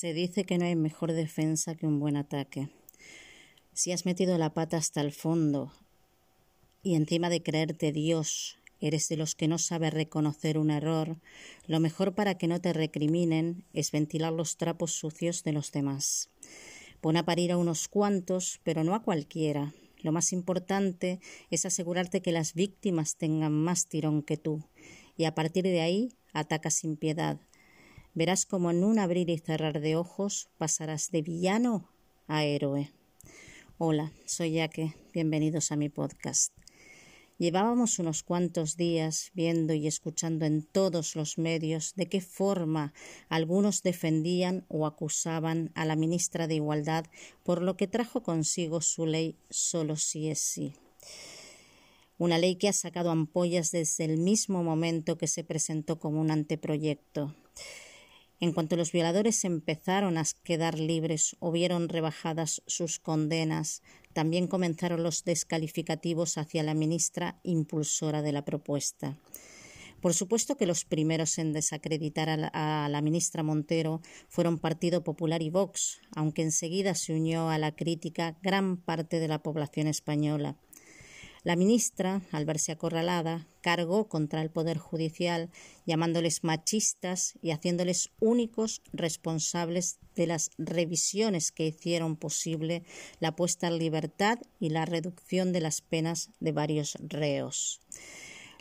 Se dice que no hay mejor defensa que un buen ataque. Si has metido la pata hasta el fondo y encima de creerte Dios eres de los que no sabe reconocer un error, lo mejor para que no te recriminen es ventilar los trapos sucios de los demás. Pon a parir a unos cuantos, pero no a cualquiera. Lo más importante es asegurarte que las víctimas tengan más tirón que tú, y a partir de ahí ataca sin piedad, verás como en un abrir y cerrar de ojos pasarás de villano a héroe. Hola, soy Yaque, bienvenidos a mi podcast. Llevábamos unos cuantos días viendo y escuchando en todos los medios de qué forma algunos defendían o acusaban a la ministra de Igualdad por lo que trajo consigo su ley solo si es sí. Una ley que ha sacado ampollas desde el mismo momento que se presentó como un anteproyecto. En cuanto los violadores empezaron a quedar libres o vieron rebajadas sus condenas, también comenzaron los descalificativos hacia la ministra impulsora de la propuesta. Por supuesto que los primeros en desacreditar a la, ministra Montero fueron Partido Popular y Vox, aunque enseguida se unió a la crítica gran parte de la población española. La ministra, al verse acorralada, cargó contra el Poder Judicial, llamándoles machistas y haciéndoles únicos responsables de las revisiones que hicieron posible la puesta en libertad y la reducción de las penas de varios reos.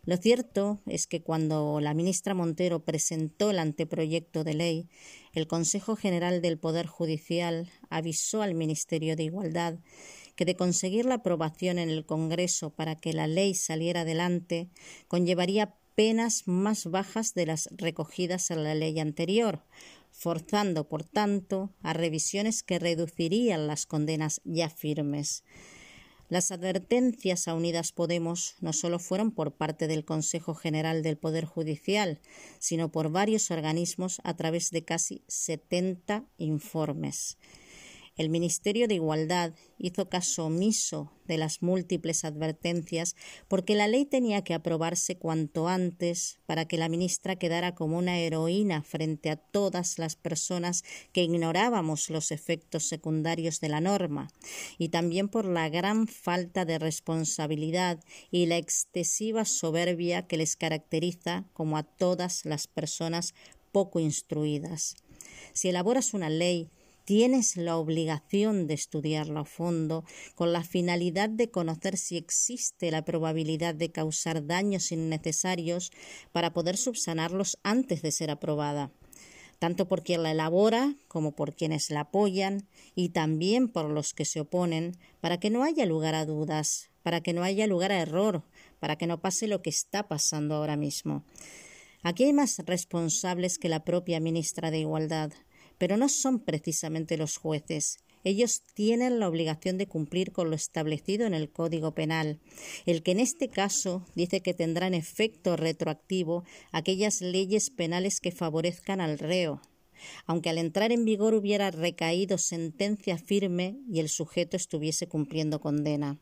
Lo cierto es que cuando la ministra Montero presentó el anteproyecto de ley, el Consejo General del Poder Judicial avisó al Ministerio de Igualdad que de conseguir la aprobación en el Congreso para que la ley saliera adelante conllevaría penas más bajas de las recogidas en la ley anterior, forzando, por tanto, a revisiones que reducirían las condenas ya firmes. Las advertencias a Unidas Podemos no solo fueron por parte del Consejo General del Poder Judicial, sino por varios organismos a través de casi setenta informes. El Ministerio de Igualdad hizo caso omiso de las múltiples advertencias porque la ley tenía que aprobarse cuanto antes para que la ministra quedara como una heroína frente a todas las personas que ignorábamos los efectos secundarios de la norma y también por la gran falta de responsabilidad y la excesiva soberbia que les caracteriza como a todas las personas poco instruidas. Si elaboras una ley tienes la obligación de estudiarlo a fondo con la finalidad de conocer si existe la probabilidad de causar daños innecesarios para poder subsanarlos antes de ser aprobada tanto por quien la elabora como por quienes la apoyan y también por los que se oponen, para que no haya lugar a dudas, para que no haya lugar a error, para que no pase lo que está pasando ahora mismo. Aquí hay más responsables que la propia ministra de Igualdad, pero no son precisamente los jueces. Ellos tienen la obligación de cumplir con lo establecido en el Código Penal, el que en este caso dice que tendrán efecto retroactivo aquellas leyes penales que favorezcan al reo, aunque al entrar en vigor hubiera recaído sentencia firme y el sujeto estuviese cumpliendo condena.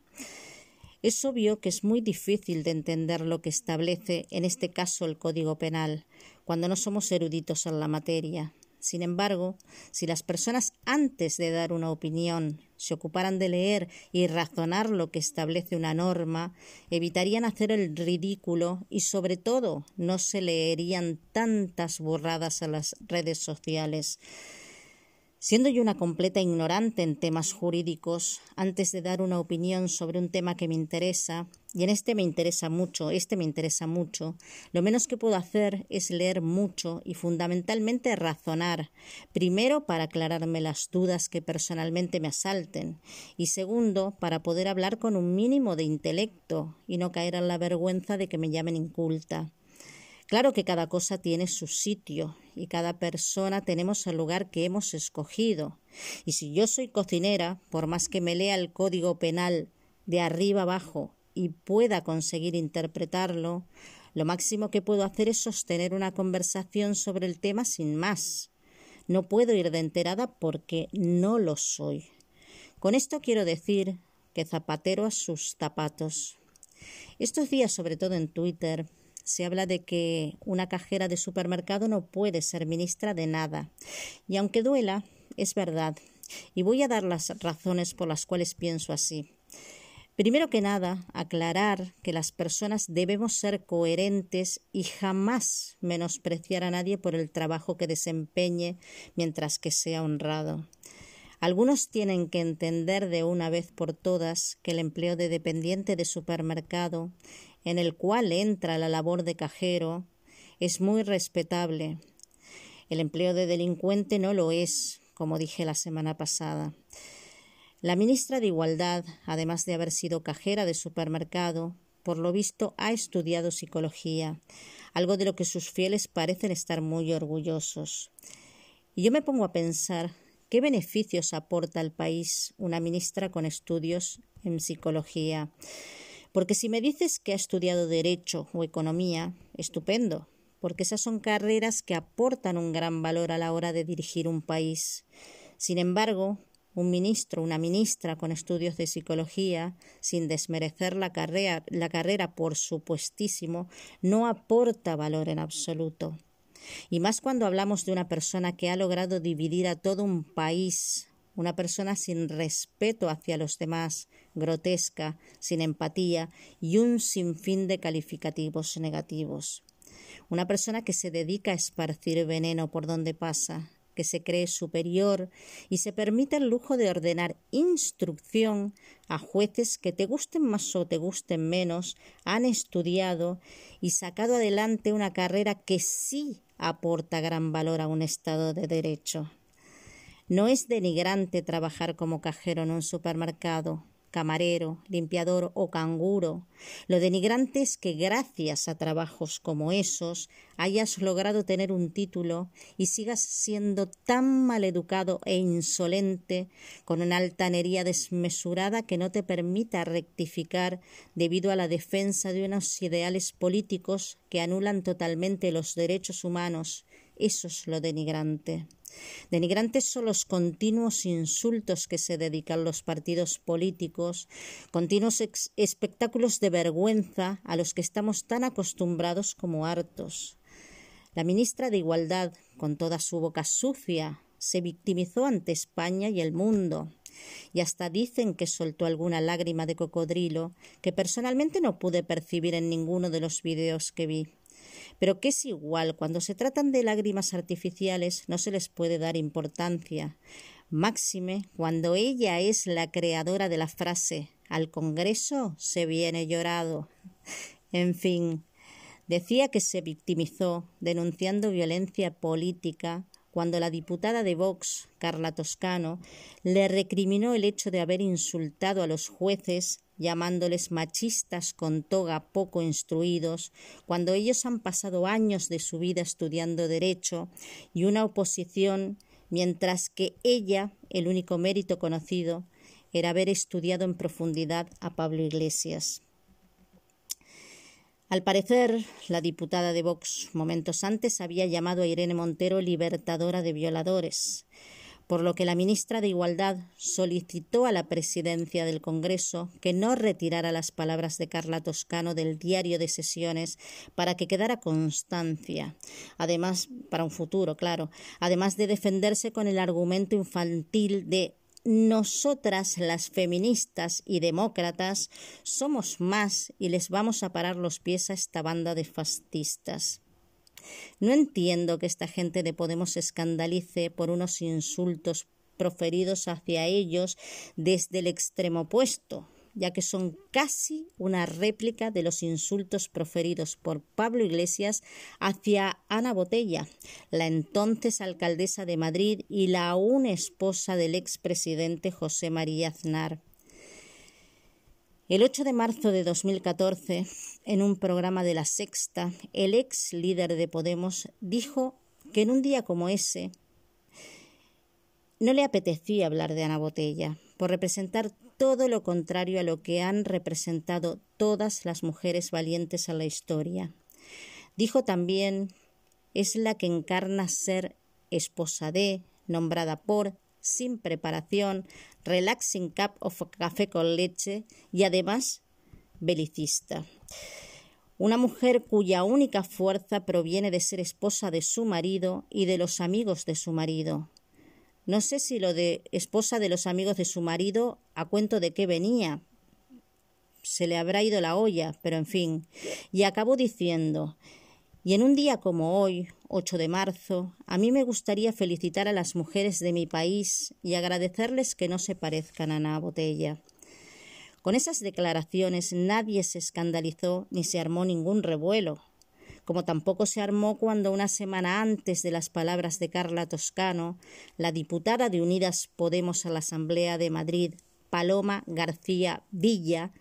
Es obvio que es muy difícil de entender lo que establece en este caso el Código Penal, cuando no somos eruditos en la materia. Sin embargo, si las personas antes de dar una opinión se ocuparan de leer y razonar lo que establece una norma, evitarían hacer el ridículo y sobre todo no se leerían tantas borradas a las redes sociales. Siendo yo una completa ignorante en temas jurídicos, antes de dar una opinión sobre un tema que me interesa, y en este me interesa mucho, este me interesa mucho, lo menos que puedo hacer es leer mucho y fundamentalmente razonar, primero para aclararme las dudas que personalmente me asalten, y segundo para poder hablar con un mínimo de intelecto y no caer en la vergüenza de que me llamen inculta. Claro que cada cosa tiene su sitio y cada persona tenemos el lugar que hemos escogido. Y si yo soy cocinera, por más que me lea el código penal de arriba abajo y pueda conseguir interpretarlo, lo máximo que puedo hacer es sostener una conversación sobre el tema sin más. No puedo ir de enterada porque no lo soy. Con esto quiero decir que zapatero a sus zapatos. Estos días, sobre todo en Twitter, se habla de que una cajera de supermercado no puede ser ministra de nada. Y aunque duela, es verdad. Y voy a dar las razones por las cuales pienso así. Primero que nada, aclarar que las personas debemos ser coherentes y jamás menospreciar a nadie por el trabajo que desempeñe mientras que sea honrado. Algunos tienen que entender de una vez por todas que el empleo de dependiente de supermercado, en el cual entra la labor de cajero, es muy respetable. El empleo de delincuente no lo es, como dije la semana pasada. La ministra de Igualdad, además de haber sido cajera de supermercado, por lo visto ha estudiado psicología, algo de lo que sus fieles parecen estar muy orgullosos. Y yo me pongo a pensar qué beneficios aporta al país una ministra con estudios en psicología. Porque si me dices que ha estudiado Derecho o Economía, estupendo, porque esas son carreras que aportan un gran valor a la hora de dirigir un país. Sin embargo, un ministro, una ministra con estudios de psicología, sin desmerecer la carrera, la carrera por supuestísimo, no aporta valor en absoluto. Y más cuando hablamos de una persona que ha logrado dividir a todo un país, una persona sin respeto hacia los demás, grotesca, sin empatía y un sinfín de calificativos negativos. Una persona que se dedica a esparcir veneno por donde pasa, que se cree superior y se permite el lujo de ordenar instrucción a jueces que te gusten más o te gusten menos, han estudiado y sacado adelante una carrera que sí aporta gran valor a un Estado de Derecho. No es denigrante trabajar como cajero en un supermercado, camarero, limpiador o canguro. Lo denigrante es que gracias a trabajos como esos hayas logrado tener un título y sigas siendo tan maleducado e insolente, con una altanería desmesurada que no te permita rectificar debido a la defensa de unos ideales políticos que anulan totalmente los derechos humanos. Eso es lo denigrante. Denigrantes son los continuos insultos que se dedican los partidos políticos, continuos espectáculos de vergüenza a los que estamos tan acostumbrados como hartos. La ministra de Igualdad, con toda su boca sucia, se victimizó ante España y el mundo, y hasta dicen que soltó alguna lágrima de cocodrilo que personalmente no pude percibir en ninguno de los videos que vi pero que es igual, cuando se tratan de lágrimas artificiales no se les puede dar importancia. Máxime cuando ella es la creadora de la frase al Congreso se viene llorado. En fin, decía que se victimizó denunciando violencia política cuando la diputada de Vox, Carla Toscano, le recriminó el hecho de haber insultado a los jueces llamándoles machistas con toga poco instruidos, cuando ellos han pasado años de su vida estudiando derecho y una oposición, mientras que ella, el único mérito conocido, era haber estudiado en profundidad a Pablo Iglesias. Al parecer, la diputada de Vox momentos antes había llamado a Irene Montero libertadora de violadores por lo que la ministra de Igualdad solicitó a la presidencia del Congreso que no retirara las palabras de Carla Toscano del diario de sesiones para que quedara constancia, además para un futuro, claro, además de defenderse con el argumento infantil de nosotras las feministas y demócratas somos más y les vamos a parar los pies a esta banda de fascistas. No entiendo que esta gente de Podemos se escandalice por unos insultos proferidos hacia ellos desde el extremo opuesto, ya que son casi una réplica de los insultos proferidos por Pablo Iglesias hacia Ana Botella, la entonces alcaldesa de Madrid y la aún esposa del expresidente José María Aznar. El 8 de marzo de 2014, en un programa de La Sexta, el ex líder de Podemos dijo que en un día como ese no le apetecía hablar de Ana Botella, por representar todo lo contrario a lo que han representado todas las mujeres valientes en la historia. Dijo también es la que encarna ser esposa de, nombrada por, sin preparación, relaxing cup of café con leche y además belicista. una mujer cuya única fuerza proviene de ser esposa de su marido y de los amigos de su marido. No sé si lo de esposa de los amigos de su marido a cuento de qué venía. Se le habrá ido la olla, pero en fin. Y acabó diciendo y en un día como hoy, 8 de marzo, a mí me gustaría felicitar a las mujeres de mi país y agradecerles que no se parezcan a Ana Botella. Con esas declaraciones nadie se escandalizó ni se armó ningún revuelo, como tampoco se armó cuando una semana antes de las palabras de Carla Toscano, la diputada de Unidas Podemos a la Asamblea de Madrid, Paloma García Villa,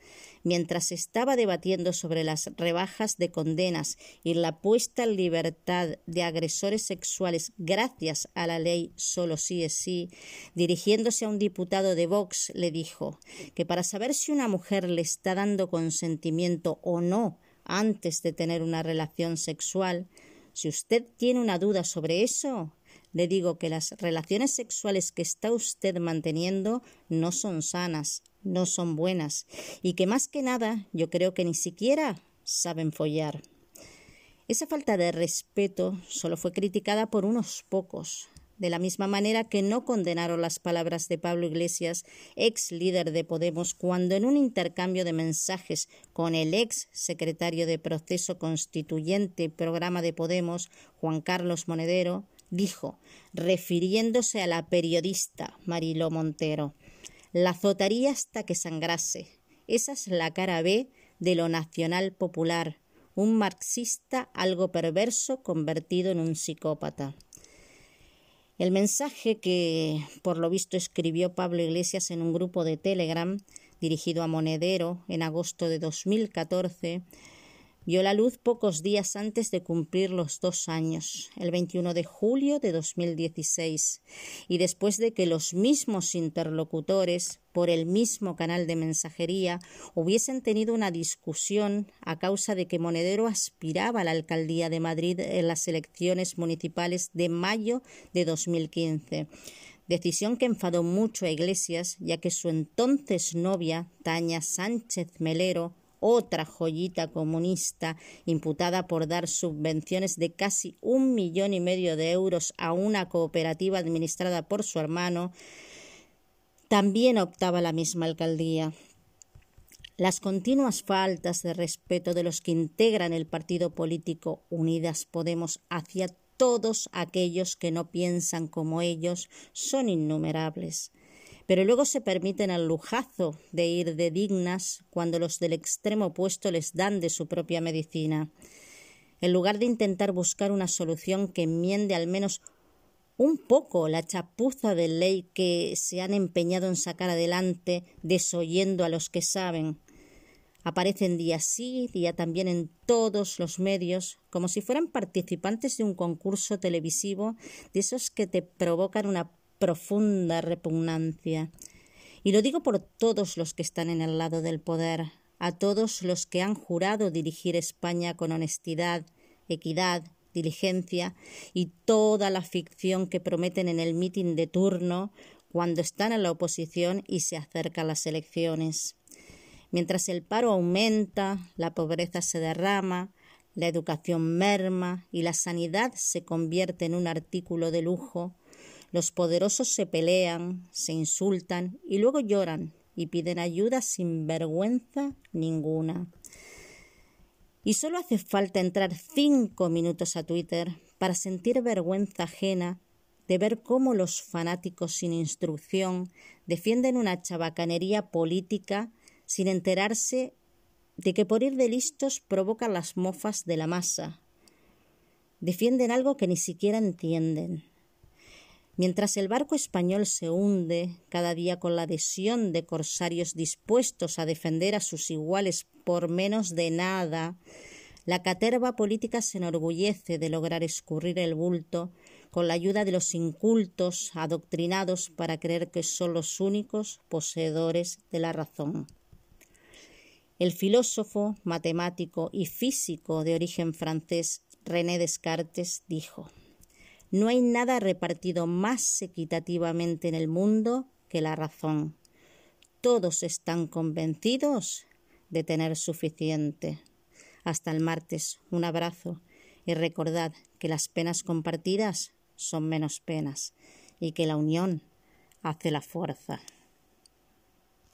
mientras estaba debatiendo sobre las rebajas de condenas y la puesta en libertad de agresores sexuales gracias a la ley solo sí es sí, dirigiéndose a un diputado de Vox, le dijo que para saber si una mujer le está dando consentimiento o no antes de tener una relación sexual, si usted tiene una duda sobre eso, le digo que las relaciones sexuales que está usted manteniendo no son sanas, no son buenas y que más que nada yo creo que ni siquiera saben follar. Esa falta de respeto solo fue criticada por unos pocos, de la misma manera que no condenaron las palabras de Pablo Iglesias, ex líder de Podemos, cuando en un intercambio de mensajes con el ex secretario de Proceso Constituyente y Programa de Podemos, Juan Carlos Monedero, dijo, refiriéndose a la periodista Mariló Montero, la azotaría hasta que sangrase. Esa es la cara B de lo nacional popular, un marxista algo perverso convertido en un psicópata. El mensaje que, por lo visto, escribió Pablo Iglesias en un grupo de Telegram dirigido a Monedero en agosto de 2014 vio la luz pocos días antes de cumplir los dos años, el 21 de julio de 2016, y después de que los mismos interlocutores, por el mismo canal de mensajería, hubiesen tenido una discusión a causa de que Monedero aspiraba a la alcaldía de Madrid en las elecciones municipales de mayo de 2015 decisión que enfadó mucho a Iglesias, ya que su entonces novia, Taña Sánchez Melero, otra joyita comunista imputada por dar subvenciones de casi un millón y medio de euros a una cooperativa administrada por su hermano, también optaba la misma alcaldía. Las continuas faltas de respeto de los que integran el partido político Unidas Podemos hacia todos aquellos que no piensan como ellos son innumerables pero luego se permiten el lujazo de ir de dignas cuando los del extremo opuesto les dan de su propia medicina. En lugar de intentar buscar una solución que enmiende al menos un poco la chapuza de ley que se han empeñado en sacar adelante, desoyendo a los que saben. Aparecen día sí, día también en todos los medios, como si fueran participantes de un concurso televisivo de esos que te provocan una profunda repugnancia. Y lo digo por todos los que están en el lado del poder, a todos los que han jurado dirigir España con honestidad, equidad, diligencia y toda la ficción que prometen en el mitin de turno cuando están en la oposición y se acercan las elecciones. Mientras el paro aumenta, la pobreza se derrama, la educación merma y la sanidad se convierte en un artículo de lujo, los poderosos se pelean, se insultan y luego lloran y piden ayuda sin vergüenza ninguna. Y solo hace falta entrar cinco minutos a Twitter para sentir vergüenza ajena de ver cómo los fanáticos sin instrucción defienden una chabacanería política sin enterarse de que por ir de listos provocan las mofas de la masa. Defienden algo que ni siquiera entienden. Mientras el barco español se hunde cada día con la adhesión de corsarios dispuestos a defender a sus iguales por menos de nada, la caterva política se enorgullece de lograr escurrir el bulto con la ayuda de los incultos adoctrinados para creer que son los únicos poseedores de la razón. El filósofo, matemático y físico de origen francés René Descartes dijo no hay nada repartido más equitativamente en el mundo que la razón. Todos están convencidos de tener suficiente. Hasta el martes, un abrazo y recordad que las penas compartidas son menos penas y que la unión hace la fuerza.